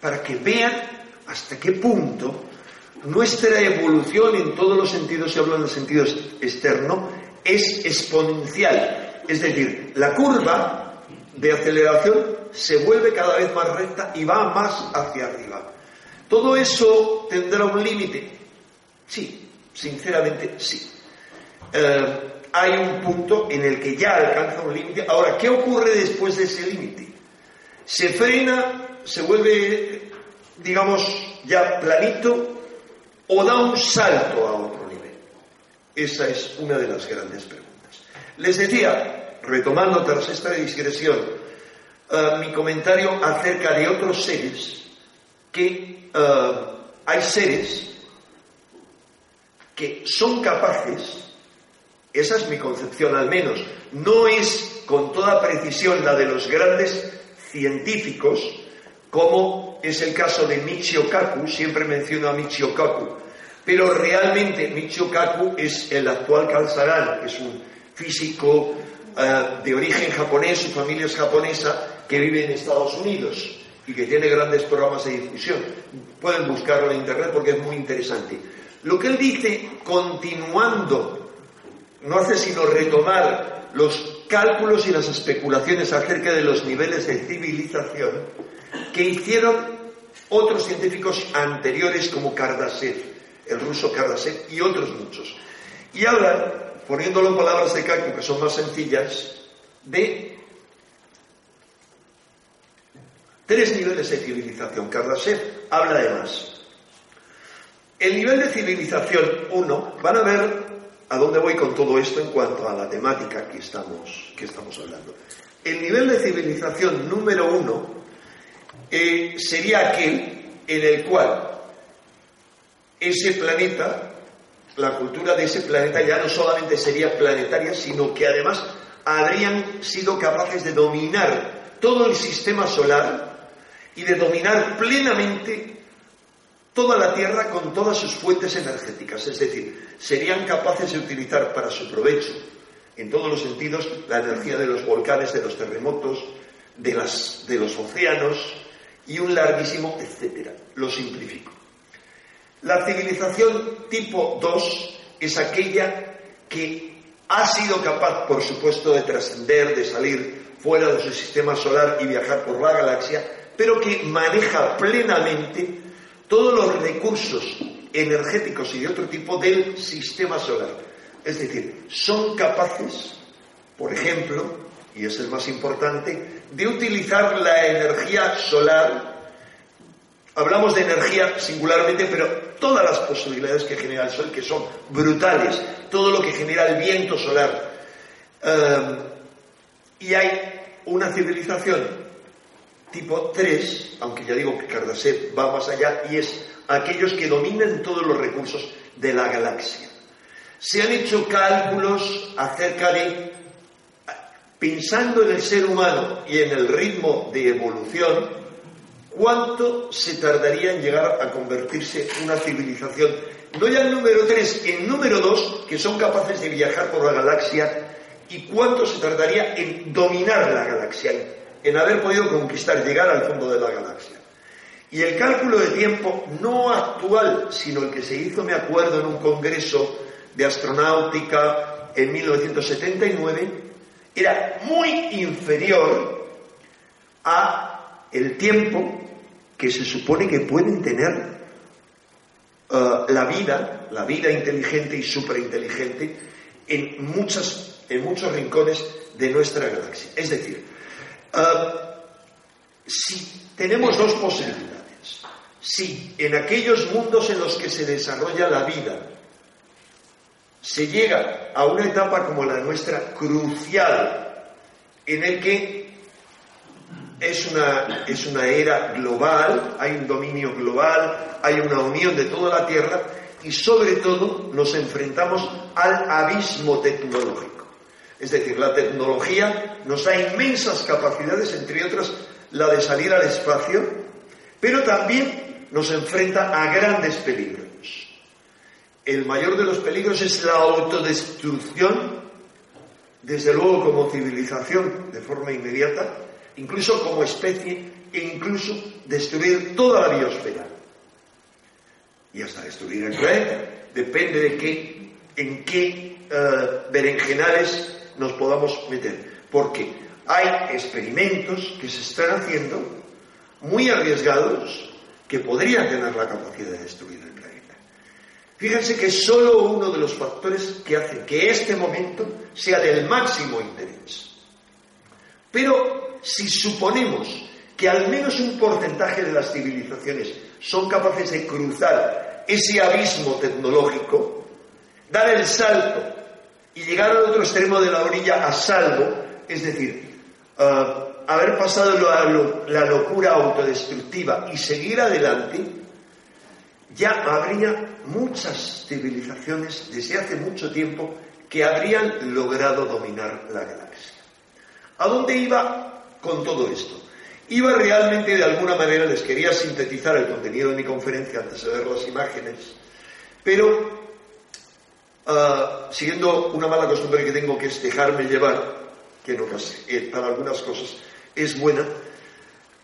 para que vean hasta qué punto nuestra evolución en todos los sentidos, si hablo en el sentido externo, es exponencial. Es decir, la curva de aceleración se vuelve cada vez más recta y va más hacia arriba. ¿Todo eso tendrá un límite? Sí, sinceramente sí. Eh, hay un punto en el que ya alcanza un límite. Ahora, ¿qué ocurre después de ese límite? Se frena, se vuelve, digamos, ya planito o da un salto a otro nivel. Esa es una de las grandes preguntas. Les decía, retomando tras esta digresión, eh, mi comentario acerca de otros seres, que eh, hay seres que son capaces esa es mi concepción al menos. No es con toda precisión la de los grandes científicos, como es el caso de Michio Kaku, siempre menciono a Michio Kaku, pero realmente Michio Kaku es el actual Sagan, es un físico eh, de origen japonés, su familia es japonesa, que vive en Estados Unidos y que tiene grandes programas de difusión. Pueden buscarlo en Internet porque es muy interesante. Lo que él dice, continuando no hace sino retomar los cálculos y las especulaciones acerca de los niveles de civilización que hicieron otros científicos anteriores como Kardashev, el ruso Kardashev y otros muchos. Y hablan, poniéndolo en palabras de cálculo que son más sencillas, de tres niveles de civilización. Kardashev habla de más. El nivel de civilización 1, van a ver ¿A dónde voy con todo esto en cuanto a la temática que estamos, que estamos hablando? El nivel de civilización número uno eh, sería aquel en el cual ese planeta, la cultura de ese planeta ya no solamente sería planetaria, sino que además habrían sido capaces de dominar todo el sistema solar y de dominar plenamente toda la Tierra con todas sus fuentes energéticas, es decir, serían capaces de utilizar para su provecho, en todos los sentidos, la energía de los volcanes, de los terremotos, de, las, de los océanos y un larguísimo etcétera. Lo simplifico. La civilización tipo 2 es aquella que ha sido capaz, por supuesto, de trascender, de salir fuera de su sistema solar y viajar por la galaxia, pero que maneja plenamente todos los recursos energéticos y de otro tipo del sistema solar. Es decir, son capaces, por ejemplo, y es el más importante, de utilizar la energía solar. Hablamos de energía singularmente, pero todas las posibilidades que genera el Sol, que son brutales, todo lo que genera el viento solar. Eh, y hay una civilización tipo 3, aunque ya digo que Kardashev va más allá, y es aquellos que dominan todos los recursos de la galaxia. Se han hecho cálculos acerca de, pensando en el ser humano y en el ritmo de evolución, cuánto se tardaría en llegar a convertirse una civilización, no ya en número 3, en número 2, que son capaces de viajar por la galaxia, y cuánto se tardaría en dominar la galaxia, en haber podido conquistar, llegar al fondo de la galaxia. Y el cálculo de tiempo no actual, sino el que se hizo, me acuerdo, en un congreso de astronáutica en 1979, era muy inferior a el tiempo que se supone que pueden tener uh, la vida, la vida inteligente y superinteligente en, muchas, en muchos rincones de nuestra galaxia. Es decir, Ah, si tenemos dos posibilidades. Si en aquellos mundos en los que se desarrolla la vida se llega a una etapa como la nuestra crucial, en el que es una, es una era global, hay un dominio global, hay una unión de toda la Tierra y sobre todo nos enfrentamos al abismo tecnológico. Es decir, la tecnología nos da inmensas capacidades, entre otras la de salir al espacio, pero también nos enfrenta a grandes peligros. El mayor de los peligros es la autodestrucción, desde luego como civilización, de forma inmediata, incluso como especie, e incluso destruir toda la biosfera. Y hasta destruir el planeta. Depende de qué, en qué eh, berenjenales nos podamos meter. Porque hay experimentos que se están haciendo muy arriesgados que podrían tener la capacidad de destruir el planeta. Fíjense que es solo uno de los factores que hace que este momento sea del máximo interés. Pero si suponemos que al menos un porcentaje de las civilizaciones son capaces de cruzar ese abismo tecnológico, dar el salto y llegar al otro extremo de la orilla a salvo, es decir, uh, haber pasado la locura autodestructiva y seguir adelante, ya habría muchas civilizaciones desde hace mucho tiempo que habrían logrado dominar la galaxia. ¿A dónde iba con todo esto? Iba realmente, de alguna manera, les quería sintetizar el contenido de mi conferencia antes de ver las imágenes, pero uh, siguiendo una mala costumbre que tengo, que es dejarme llevar, que no, eh, para algunas cosas es buena,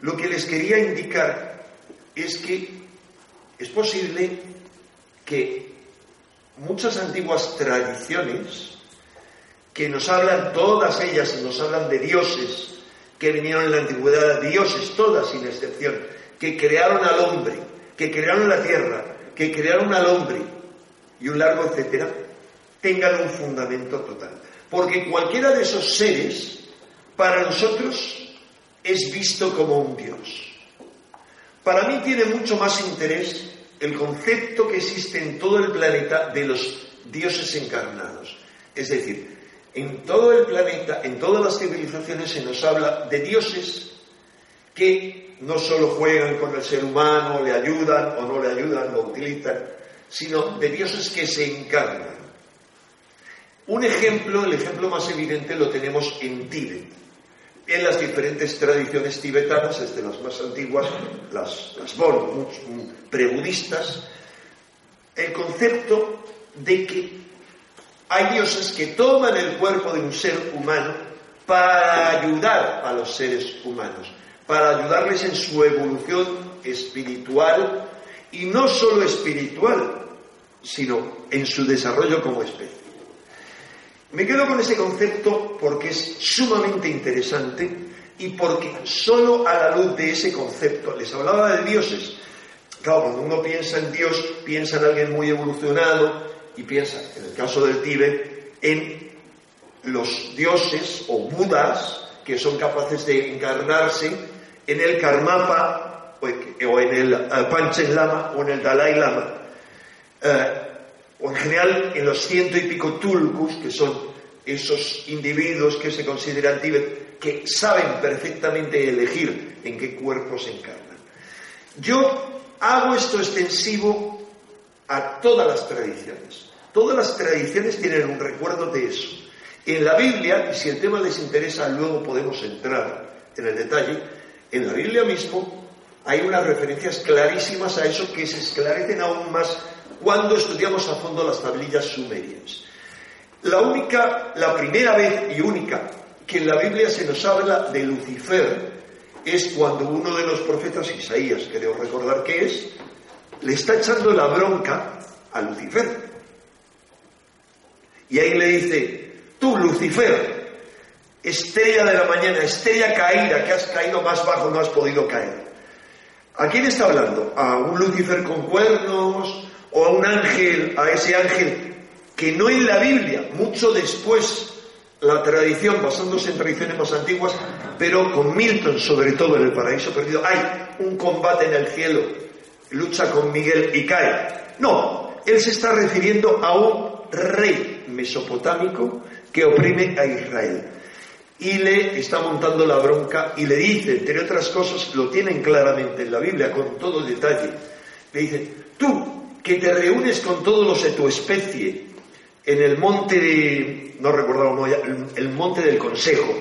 lo que les quería indicar es que es posible que muchas antiguas tradiciones que nos hablan, todas ellas, nos hablan de dioses que vinieron en la antigüedad, dioses todas sin excepción, que crearon al hombre, que crearon la tierra, que crearon al hombre, y un largo etcétera, tengan un fundamento total. Porque cualquiera de esos seres, para nosotros, es visto como un dios. Para mí tiene mucho más interés el concepto que existe en todo el planeta de los dioses encarnados. Es decir, en todo el planeta, en todas las civilizaciones se nos habla de dioses que no solo juegan con el ser humano, le ayudan o no le ayudan, lo utilizan, sino de dioses que se encarnan. Un ejemplo, el ejemplo más evidente lo tenemos en Tíbet. En las diferentes tradiciones tibetanas, desde las más antiguas, las, las bon, prebudistas, el concepto de que hay dioses que toman el cuerpo de un ser humano para ayudar a los seres humanos, para ayudarles en su evolución espiritual y no solo espiritual, sino en su desarrollo como especie. Me quedo con ese concepto porque es sumamente interesante y porque solo a la luz de ese concepto, les hablaba de dioses, claro, cuando uno piensa en Dios, piensa en alguien muy evolucionado y piensa, en el caso del Tíbet, en los dioses o budas que son capaces de encarnarse en el Karmapa o en el Panchen Lama o en el Dalai Lama. Eh, general en los ciento y pico tulkus, que son esos individuos que se consideran Tíbet, que saben perfectamente elegir en qué cuerpo se encarnan. Yo hago esto extensivo a todas las tradiciones. Todas las tradiciones tienen un recuerdo de eso. En la Biblia, y si el tema les interesa, luego podemos entrar en el detalle, en la Biblia mismo hay unas referencias clarísimas a eso que se esclarecen aún más cuando estudiamos a fondo las tablillas sumerias. La única, la primera vez y única que en la Biblia se nos habla de Lucifer es cuando uno de los profetas, Isaías, creo recordar que es, le está echando la bronca a Lucifer. Y ahí le dice, tú Lucifer, estrella de la mañana, estrella caída, que has caído más bajo, no has podido caer. ¿A quién está hablando? ¿A un Lucifer con cuernos? O a un ángel, a ese ángel que no en la Biblia, mucho después la tradición, basándose en tradiciones más antiguas, pero con Milton, sobre todo en el paraíso perdido, hay un combate en el cielo, lucha con Miguel y cae. No, él se está refiriendo a un rey mesopotámico que oprime a Israel. Y le está montando la bronca y le dice, entre otras cosas, lo tienen claramente en la Biblia con todo detalle, le dice, que te reúnes con todos los de tu especie en el monte de, no recordaba el monte del consejo.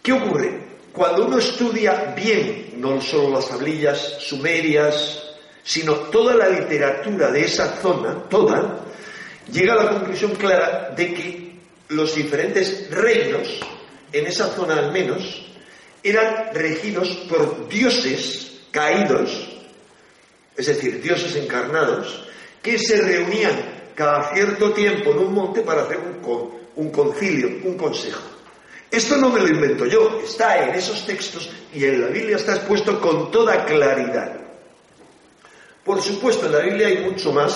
¿Qué ocurre? Cuando uno estudia bien, no solo las tablillas sumerias, sino toda la literatura de esa zona, toda, llega a la conclusión clara de que los diferentes reinos, en esa zona al menos, eran regidos por dioses caídos, es decir, dioses encarnados, que se reunían cada cierto tiempo en un monte para hacer un, concilio, un consejo. Esto no me lo invento yo, está en esos textos y en la Biblia está expuesto con toda claridad. Por supuesto, en la Biblia hay mucho más